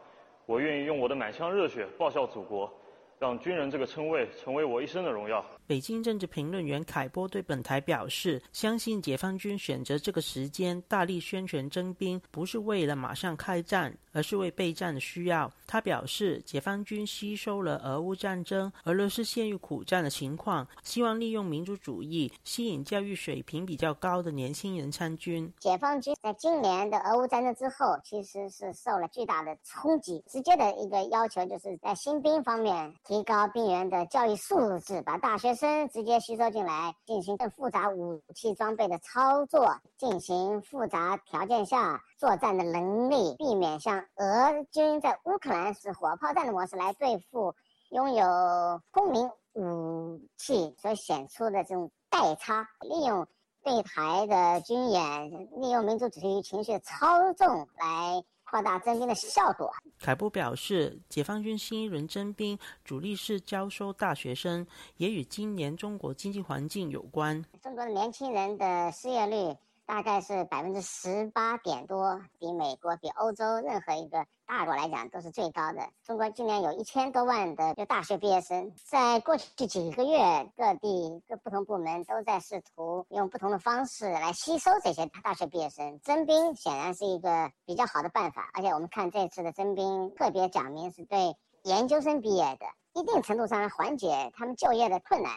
我愿意用我的满腔热血报效祖国。让军人这个称谓成为我一生的荣耀。北京政治评论员凯波对本台表示，相信解放军选择这个时间大力宣传征兵，不是为了马上开战，而是为备战的需要。他表示，解放军吸收了俄乌战争、俄罗斯陷入苦战的情况，希望利用民族主义吸引教育水平比较高的年轻人参军。解放军在今年的俄乌战争之后，其实是受了巨大的冲击，直接的一个要求就是在新兵方面。提高兵员的教育素质，把大学生直接吸收进来，进行更复杂武器装备的操作，进行复杂条件下作战的能力，避免像俄军在乌克兰是火炮战的模式来对付拥有公民武器所显出的这种代差，利用对台的军演，利用民族主义情绪操纵来。扩大征兵的效果。凯波表示，解放军新一轮征兵主力是招收大学生，也与今年中国经济环境有关。中国的年轻人的失业率。大概是百分之十八点多，比美国、比欧洲任何一个大国来讲都是最高的。中国今年有一千多万的就大学毕业生，在过去几个月，各地各不同部门都在试图用不同的方式来吸收这些大学毕业生。征兵显然是一个比较好的办法，而且我们看这次的征兵特别讲明是对研究生毕业的，一定程度上缓解他们就业的困难。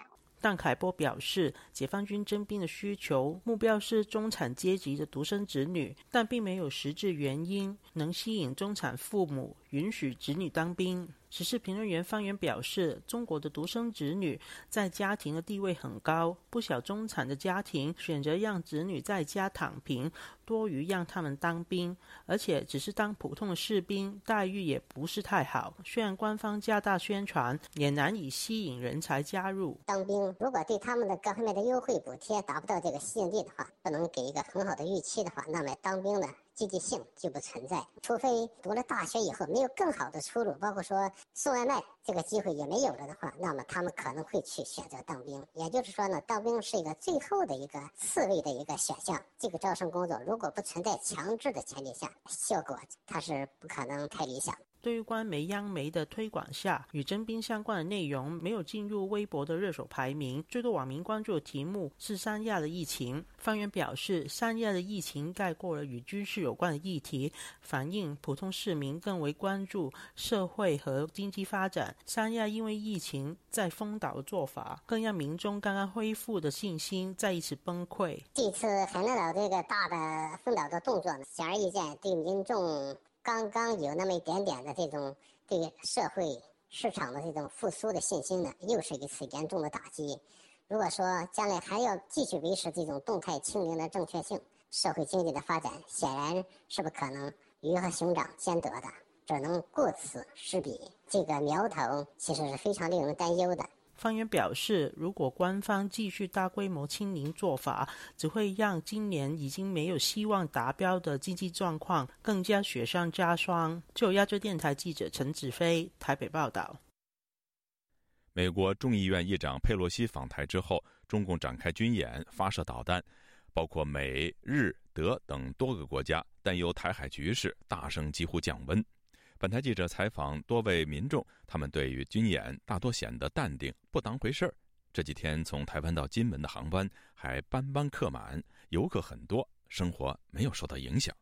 但凯波表示，解放军征兵的需求目标是中产阶级的独生子女，但并没有实质原因能吸引中产父母允许子女当兵。时事评论员方源表示，中国的独生子女在家庭的地位很高，不少中产的家庭选择让子女在家躺平，多于让他们当兵，而且只是当普通的士兵，待遇也不是太好。虽然官方加大宣传，也难以吸引人才加入当兵。如果对他们的各方面的优惠补贴达不到这个吸引力的话，不能给一个很好的预期的话，那么当兵呢？积极性就不存在，除非读了大学以后没有更好的出路，包括说送外卖这个机会也没有了的话，那么他们可能会去选择当兵。也就是说呢，当兵是一个最后的一个次位的一个选项。这个招生工作如果不存在强制的前提下，效果它是不可能太理想。对于官媒央媒的推广下，与征兵相关的内容没有进入微博的热搜排名。最多网民关注的题目是三亚的疫情。方圆表示，三亚的疫情概括了与军事有关的议题，反映普通市民更为关注社会和经济发展。三亚因为疫情在封岛的做法，更让民众刚刚恢复的信心再一次崩溃。这次海南岛这个大的封岛的动作，显而易见对民众。刚刚有那么一点点的这种对社会市场的这种复苏的信心呢，又是一次严重的打击。如果说将来还要继续维持这种动态清零的正确性，社会经济的发展显然是不可能鱼和熊掌兼得的，只能顾此失彼。这个苗头其实是非常令人担忧的。方圆表示，如果官方继续大规模清零做法，只会让今年已经没有希望达标的经济状况更加雪上加霜。就亚洲电台记者陈子飞台北报道。美国众议院议长佩洛西访台之后，中共展开军演，发射导弹，包括美、日、德等多个国家担忧台海局势，大声疾呼降温。本台记者采访多位民众，他们对于军演大多显得淡定，不当回事儿。这几天从台湾到金门的航班还班班客满，游客很多，生活没有受到影响。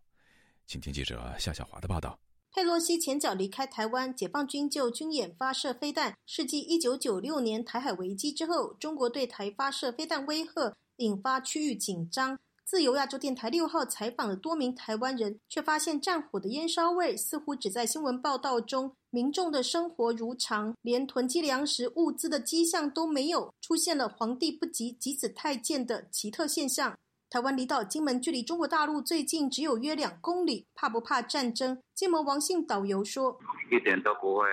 请听记者夏小华的报道。佩洛西前脚离开台湾，解放军就军演发射飞弹，是继一九九六年台海危机之后，中国对台发射飞弹威吓，引发区域紧张。自由亚洲电台六号采访了多名台湾人，却发现战火的烟烧味似乎只在新闻报道中，民众的生活如常，连囤积粮食物资的迹象都没有，出现了“皇帝不急急死太监”的奇特现象。台湾离岛金门距离中国大陆最近只有约两公里，怕不怕战争？金门王姓导游说：“一点都不会。”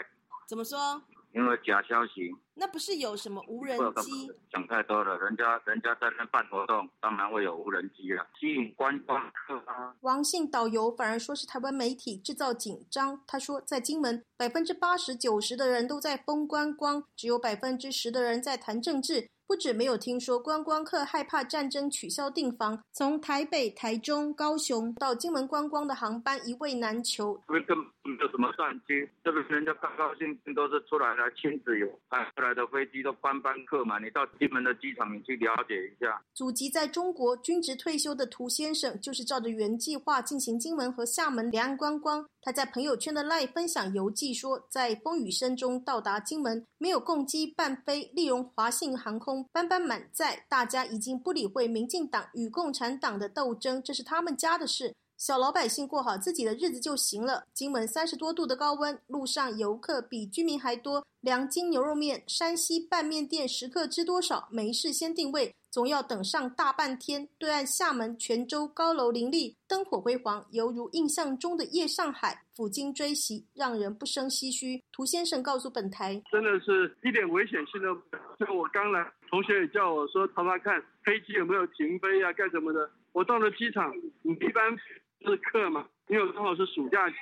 怎么说？因为假消息。那不是有什么无人机？想太多了，人家人家在那办活动，当然会有无人机了，吸引观光客啊。王姓导游反而说是台湾媒体制造紧张。他说，在金门，百分之八十九十的人都在封观光，只有百分之十的人在谈政治。不止没有听说观光客害怕战争取消订房，从台北、台中、高雄到金门观光的航班一位难求。因为根本没有什么战机，这边人家高高兴兴都是出来了亲子游，派出来的飞机都班班客嘛。你到金门的机场，你去了解一下。祖籍在中国、军职退休的涂先生，就是照着原计划进行金门和厦门两岸观光。他在朋友圈的 live 分享游记说，在风雨声中到达金门，没有共机伴飞，利用华信航空班班满载，大家已经不理会民进党与共产党的斗争，这是他们家的事，小老百姓过好自己的日子就行了。金门三十多度的高温，路上游客比居民还多。两斤牛肉面，山西拌面店食客知多少？没事先定位，总要等上大半天。对岸厦门、泉州高楼林立，灯火辉煌，犹如印象中的夜上海。抚今追袭，让人不生唏嘘。涂先生告诉本台：“真的是一点危险性都没有。就我刚来，同学也叫我说，查查看飞机有没有停飞啊，干什么的。我到了机场，你一般是客嘛？因为刚好是暑假期，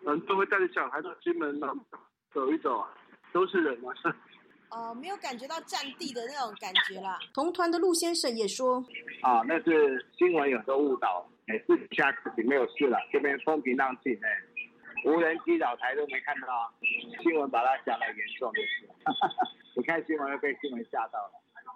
人都会带着小孩到金门那走一走啊。”都是人嘛，哦，没有感觉到战地的那种感觉啦。同团的陆先生也说，啊，那是新闻有时候误导，哎，自己下自己没有事了，这边风平浪静，哎，无人机扰台都没看到，新闻把它讲的严重就是，你看新闻又被新闻吓到了，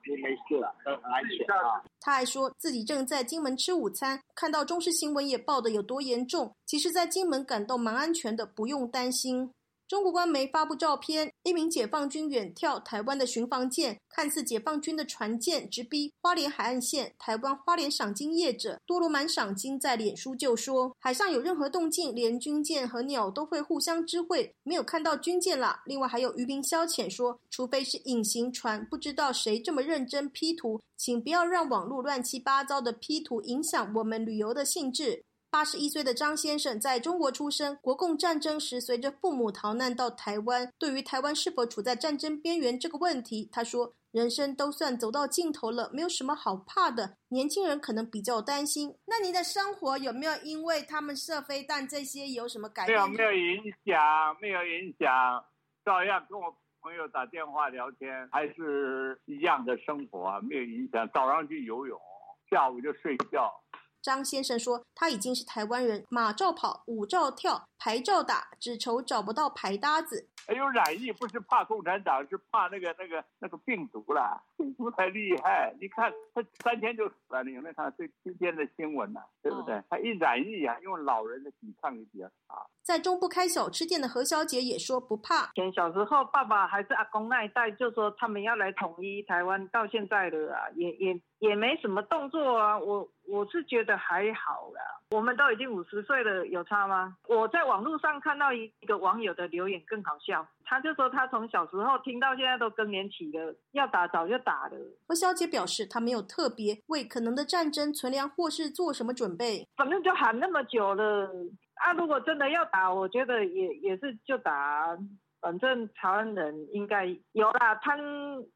你没事了，都很安全啊。他还说自己正在金门吃午餐，看到中视新闻也报的有多严重，其实，在金门感到蛮安全的，不用担心。中国官媒发布照片，一名解放军远眺台湾的巡防舰，看似解放军的船舰直逼花莲海岸线。台湾花莲赏金业者多罗满赏金在脸书就说，海上有任何动静，连军舰和鸟都会互相知会，没有看到军舰啦。另外还有渔民消遣说，除非是隐形船，不知道谁这么认真 P 图，请不要让网络乱七八糟的 P 图影响我们旅游的兴致。八十一岁的张先生在中国出生，国共战争时随着父母逃难到台湾。对于台湾是否处在战争边缘这个问题，他说：“人生都算走到尽头了，没有什么好怕的。年轻人可能比较担心。那您的生活有没有因为他们射飞弹这些有什么改变？没有，没有影响，没有影响，照样跟我朋友打电话聊天，还是一样的生活啊，没有影响。早上去游泳，下午就睡觉。”张先生说：“他已经是台湾人，马照跑，舞照跳，牌照打，只愁找不到牌搭子。还有染疫，不是怕共产党，是怕那个那个那个病毒了。病毒太厉害，你看他三天就死了。你有没有看最今天的新闻呢？对不对？他一染疫啊，因为老人的抵抗力比较差。在中部开小吃店的何小姐也说不怕。前小时候，爸爸还是阿公那一代，就说他们要来统一台湾，到现在了啊，也也也没什么动作啊。我我是觉得还好啦。我们都已经五十岁了，有差吗？我在网络上看到一个网友的留言更好笑，他就说他从小时候听到现在都更年期了，要打早就打了。何小姐表示，她没有特别为可能的战争存粮或是做什么准备，反正就喊那么久了啊。如果真的要打，我觉得也也是就打。反正台湾人应该有啦，贪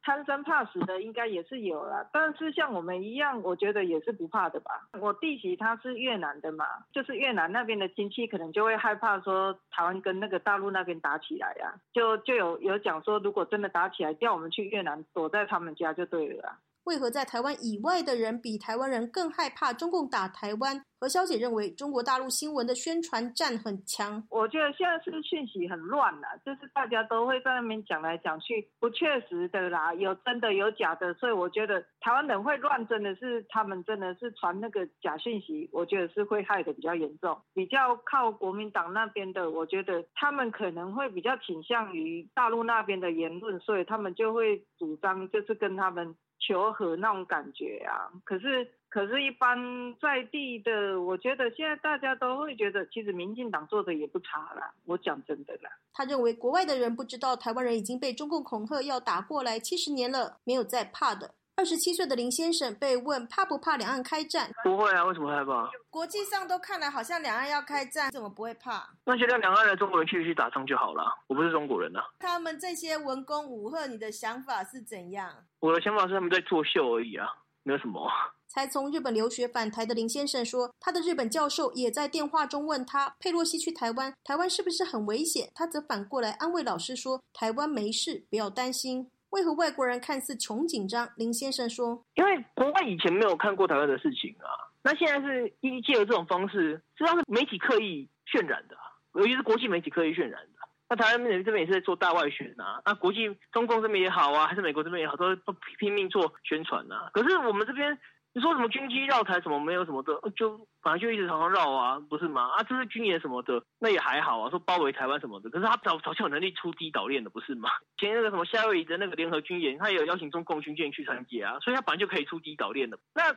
贪生怕死的应该也是有啦。但是像我们一样，我觉得也是不怕的吧。我弟媳她是越南的嘛，就是越南那边的亲戚可能就会害怕说台湾跟那个大陆那边打起来呀，就就有有讲说，如果真的打起来，叫我们去越南躲在他们家就对了。为何在台湾以外的人比台湾人更害怕中共打台湾？何小姐认为中国大陆新闻的宣传战很强。我觉得现在是讯息很乱了，就是大家都会在那边讲来讲去，不确实的啦，有真的有假的，所以我觉得台湾人会乱，真的是他们真的是传那个假讯息，我觉得是会害的比较严重。比较靠国民党那边的，我觉得他们可能会比较倾向于大陆那边的言论，所以他们就会主张就是跟他们。求和那种感觉啊，可是可是，一般在地的，我觉得现在大家都会觉得，其实民进党做的也不差啦。我讲真的啦。他认为国外的人不知道台湾人已经被中共恐吓要打过来七十年了，没有再怕的。二十七岁的林先生被问怕不怕两岸开战？不会啊，为什么害怕？国际上都看来好像两岸要开战，怎么不会怕？那现在两岸的中国人去去打仗就好了。我不是中国人啊。他们这些文攻武赫，你的想法是怎样？我的想法是他们在作秀而已啊，没有什么。才从日本留学返台的林先生说，他的日本教授也在电话中问他，佩洛西去台湾，台湾是不是很危险？他则反过来安慰老师说，台湾没事，不要担心。为何外国人看似穷紧张？林先生说：“因为国外以前没有看过台湾的事情啊，那现在是一借由这种方式，实际上是媒体刻意渲染的，尤其是国际媒体刻意渲染的。那台湾这边也是在做大外宣啊，那国际中共这边也好啊，还是美国这边也好，都拼命做宣传啊。可是我们这边。”你说什么军机绕台什么没有什么的，就反正就一直常常绕啊，不是吗？啊，这是军演什么的，那也还好啊。说包围台湾什么的，可是他早早就有能力出低岛链的，不是吗？前那个什么夏威夷的那个联合军演，他也有邀请中共军舰去参加啊，所以他本来就可以出低岛链的。那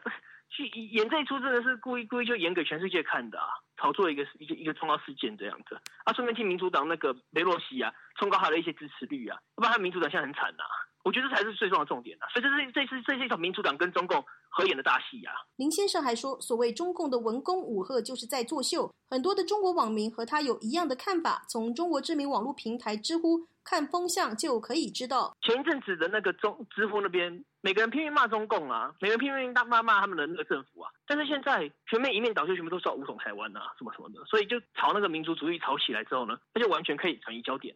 去演这一出真的是故意故意就演给全世界看的啊，炒作一个一个一个重要事件这样子啊，顺便替民主党那个雷洛西啊冲高他的一些支持率啊，要不然他民主党现在很惨呐。我觉得这才是最重要的重点啊。所以这是这是这是一场民主党跟中共合演的大戏呀。林先生还说，所谓中共的文攻武赫就是在作秀，很多的中国网民和他有一样的看法。从中国知名网络平台知乎看风向就可以知道，前一阵子的那个中知乎那边，每个人拼命骂中共啊，每个人拼命大骂骂他们的那个政府啊。但是现在全面一面倒，就全部都说武统台湾啊，什么什么的，所以就朝那个民族主义炒起来之后呢，他就完全可以转移焦点，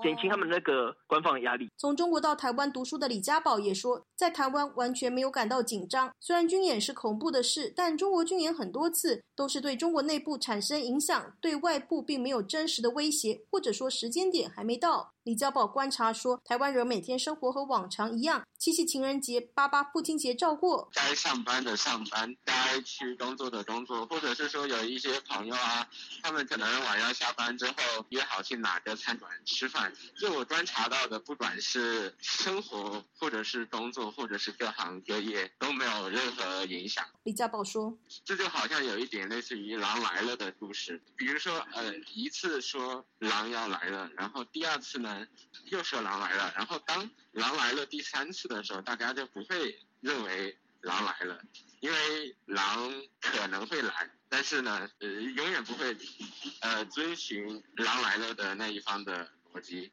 减轻他们那个官方的压力。从中国到台湾读书的李家宝也说，在台湾完全没有感到紧张。虽然军演是恐怖的事，但中国军演很多次都是对中国内部产生影响，对外部并没有真实的威胁，或者说时间点还没到。李家宝观察说，台湾人每天生活和往常一样，七夕情人节、八八父亲节照过，该上班的上班，该去工作的工作，或者是说有一些朋友啊，他们可能晚上下班之后约好去哪个餐馆吃饭。就我观察到的，不管是生活，或者是工作，或者是各行各业，都没有任何影响。李家宝说，这就好像有一点类似于狼来了的故事，比如说，呃，一次说狼要来了，然后第二次呢？又说狼来了，然后当狼来了第三次的时候，大家就不会认为狼来了，因为狼可能会来，但是呢，呃，永远不会，呃，遵循狼来了的那一方的。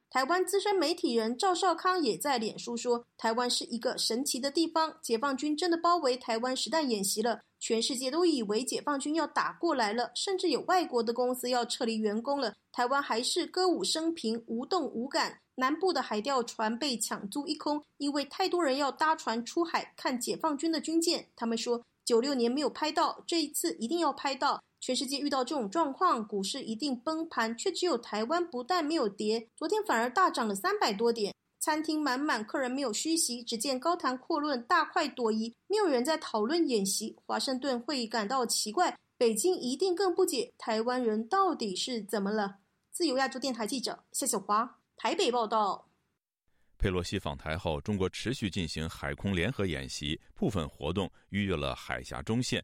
台湾资深媒体人赵少康也在脸书说：“台湾是一个神奇的地方，解放军真的包围台湾实弹演习了。”全世界都以为解放军要打过来了，甚至有外国的公司要撤离员工了。台湾还是歌舞升平，无动无感。南部的海钓船被抢租一空，因为太多人要搭船出海看解放军的军舰。他们说，九六年没有拍到，这一次一定要拍到。全世界遇到这种状况，股市一定崩盘，却只有台湾不但没有跌，昨天反而大涨了三百多点。餐厅满满，客人没有虚席，只见高谈阔论，大快朵颐，没有人在讨论演习。华盛顿会感到奇怪，北京一定更不解，台湾人到底是怎么了？自由亚洲电台记者夏小华台北报道。佩洛西访台后，中国持续进行海空联合演习，部分活动逾越了海峡中线。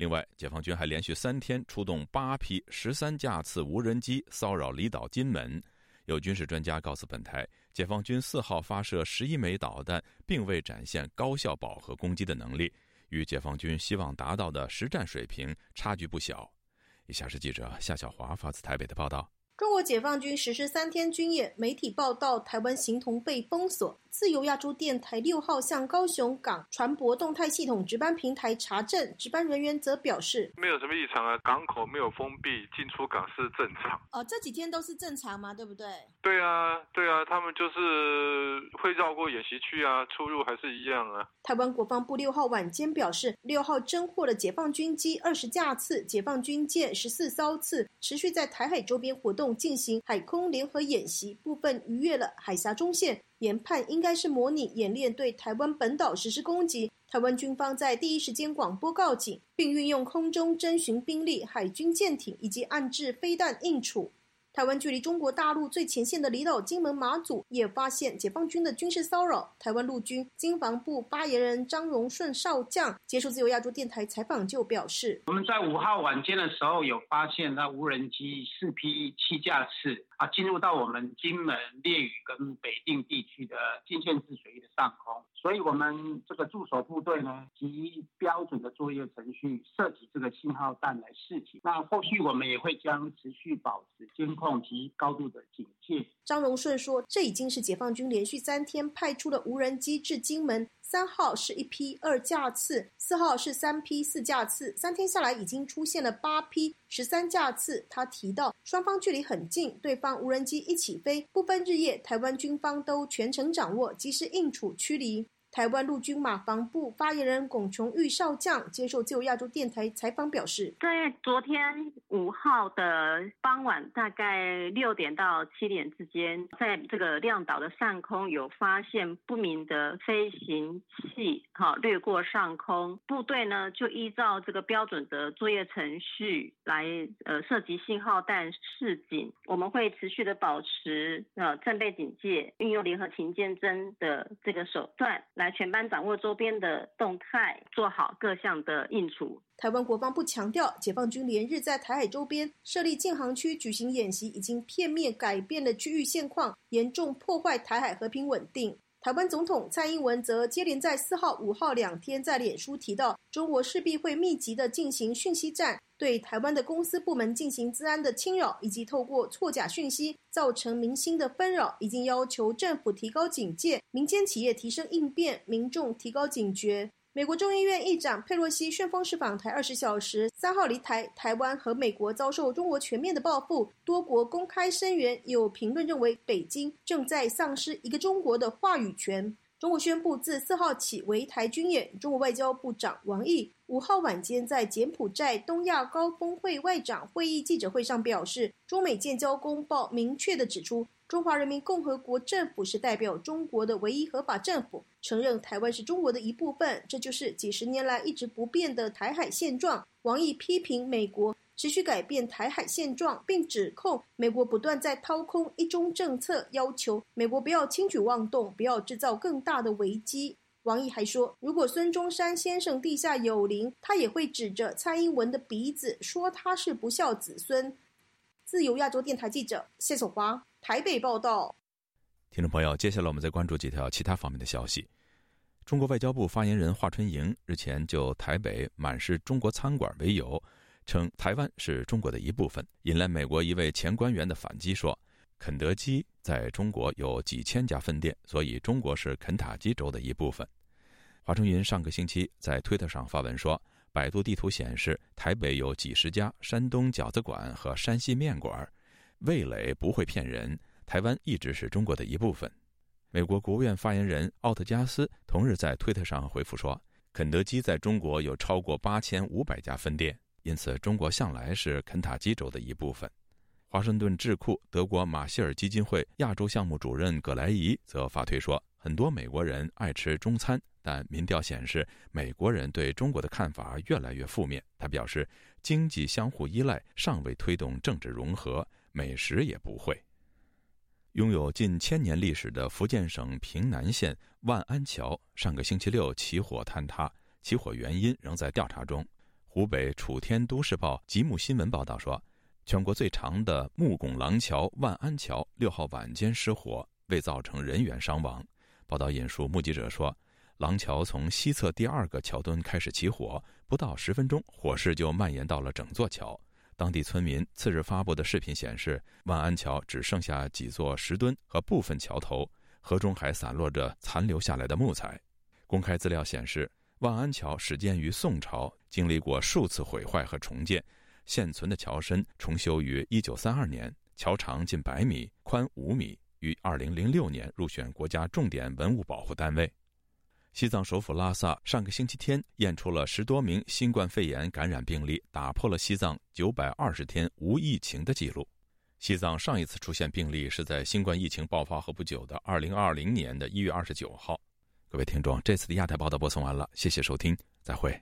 另外，解放军还连续三天出动八批十三架次无人机骚扰离岛金门。有军事专家告诉本台，解放军四号发射十一枚导弹，并未展现高效饱和攻击的能力，与解放军希望达到的实战水平差距不小。以下是记者夏小华发自台北的报道。中国解放军实施三天军演，媒体报道台湾形同被封锁。自由亚洲电台六号向高雄港船舶动态系统值班平台查证，值班人员则表示没有什么异常啊，港口没有封闭，进出港是正常。哦，这几天都是正常吗？对不对？对啊，对啊，他们就是会绕过演习区啊，出入还是一样啊。台湾国防部六号晚间表示，六号侦获了解放军机二十架次，解放军舰十四艘次，持续在台海周边活动。进行海空联合演习，部分逾越了海峡中线，研判应该是模拟演练对台湾本岛实施攻击。台湾军方在第一时间广播告警，并运用空中侦巡兵力、海军舰艇以及暗制飞弹应处。台湾距离中国大陆最前线的离岛金门、马祖也发现解放军的军事骚扰。台湾陆军经防部发言人张荣顺少将接受自由亚洲电台采访就表示：“我们在五号晚间的时候有发现那无人机四批七架次啊，进入到我们金门、烈屿跟北定地区的金线制水域的上空。”所以，我们这个驻守部队呢，及标准的作业程序，设计这个信号弹来示警。那后续我们也会将持续保持监控及高度的警戒。张荣顺说，这已经是解放军连续三天派出的无人机至金门。三号是一批二架次，四号是三批四架次，三天下来已经出现了八批十三架次。他提到，双方距离很近，对方无人机一起飞，不分日夜，台湾军方都全程掌握，及时应处驱离。台湾陆军马防部发言人龚琼玉少将接受自由亚洲电台采访表示，在昨天五号的傍晚，大概六点到七点之间，在这个亮岛的上空有发现不明的飞行器，哈，掠过上空，部队呢就依照这个标准的作业程序来呃涉及信号弹示警。我们会持续的保持呃战备警戒，运用联合勤监侦的这个手段。来全班掌握周边的动态，做好各项的应处。台湾国防部强调，解放军连日在台海周边设立禁航区举行演习，已经片面改变了区域现况，严重破坏台海和平稳定。台湾总统蔡英文则接连在四号、五号两天在脸书提到，中国势必会密集的进行讯息战，对台湾的公司部门进行治安的侵扰，以及透过错假讯息造成民心的纷扰，已经要求政府提高警戒，民间企业提升应变，民众提高警觉。美国众议院议长佩洛西旋风式访台二十小时，三号离台。台湾和美国遭受中国全面的报复，多国公开声援。有评论认为，北京正在丧失一个中国的话语权。中国宣布自四号起围台军演。中国外交部长王毅五号晚间在柬埔寨东亚高峰会外长会议记者会上表示，中美建交公报明确的指出。中华人民共和国政府是代表中国的唯一合法政府，承认台湾是中国的一部分，这就是几十年来一直不变的台海现状。王毅批评美国持续改变台海现状，并指控美国不断在掏空一中政策，要求美国不要轻举妄动，不要制造更大的危机。王毅还说，如果孙中山先生地下有灵，他也会指着蔡英文的鼻子说他是不孝子孙。自由亚洲电台记者谢守华。台北报道，听众朋友，接下来我们再关注几条其他方面的消息。中国外交部发言人华春莹日前就台北满是中国餐馆为由，称台湾是中国的一部分，引来美国一位前官员的反击，说肯德基在中国有几千家分店，所以中国是肯塔基州的一部分。华春莹上个星期在推特上发文说，百度地图显示台北有几十家山东饺子馆和山西面馆。味蕾不会骗人，台湾一直是中国的一部分。美国国务院发言人奥特加斯同日在推特上回复说：“肯德基在中国有超过八千五百家分店，因此中国向来是肯塔基州的一部分。”华盛顿智库德国马歇尔基金会亚洲项目主任葛莱伊则发推说：“很多美国人爱吃中餐，但民调显示美国人对中国的看法越来越负面。”他表示：“经济相互依赖尚未推动政治融合。”美食也不会。拥有近千年历史的福建省平南县万安桥上个星期六起火坍塌，起火原因仍在调查中。湖北楚天都市报吉木新闻报道说，全国最长的木拱廊桥万安桥六号晚间失火，未造成人员伤亡。报道引述目击者说，廊桥从西侧第二个桥墩开始起火，不到十分钟，火势就蔓延到了整座桥。当地村民次日发布的视频显示，万安桥只剩下几座石墩和部分桥头，河中还散落着残留下来的木材。公开资料显示，万安桥始建于宋朝，经历过数次毁坏和重建。现存的桥身重修于1932年，桥长近百米，宽五米，于2006年入选国家重点文物保护单位。西藏首府拉萨上个星期天验出了十多名新冠肺炎感染病例，打破了西藏九百二十天无疫情的记录。西藏上一次出现病例是在新冠疫情爆发后不久的二零二零年的一月二十九号。各位听众，这次的亚太报道播送完了，谢谢收听，再会。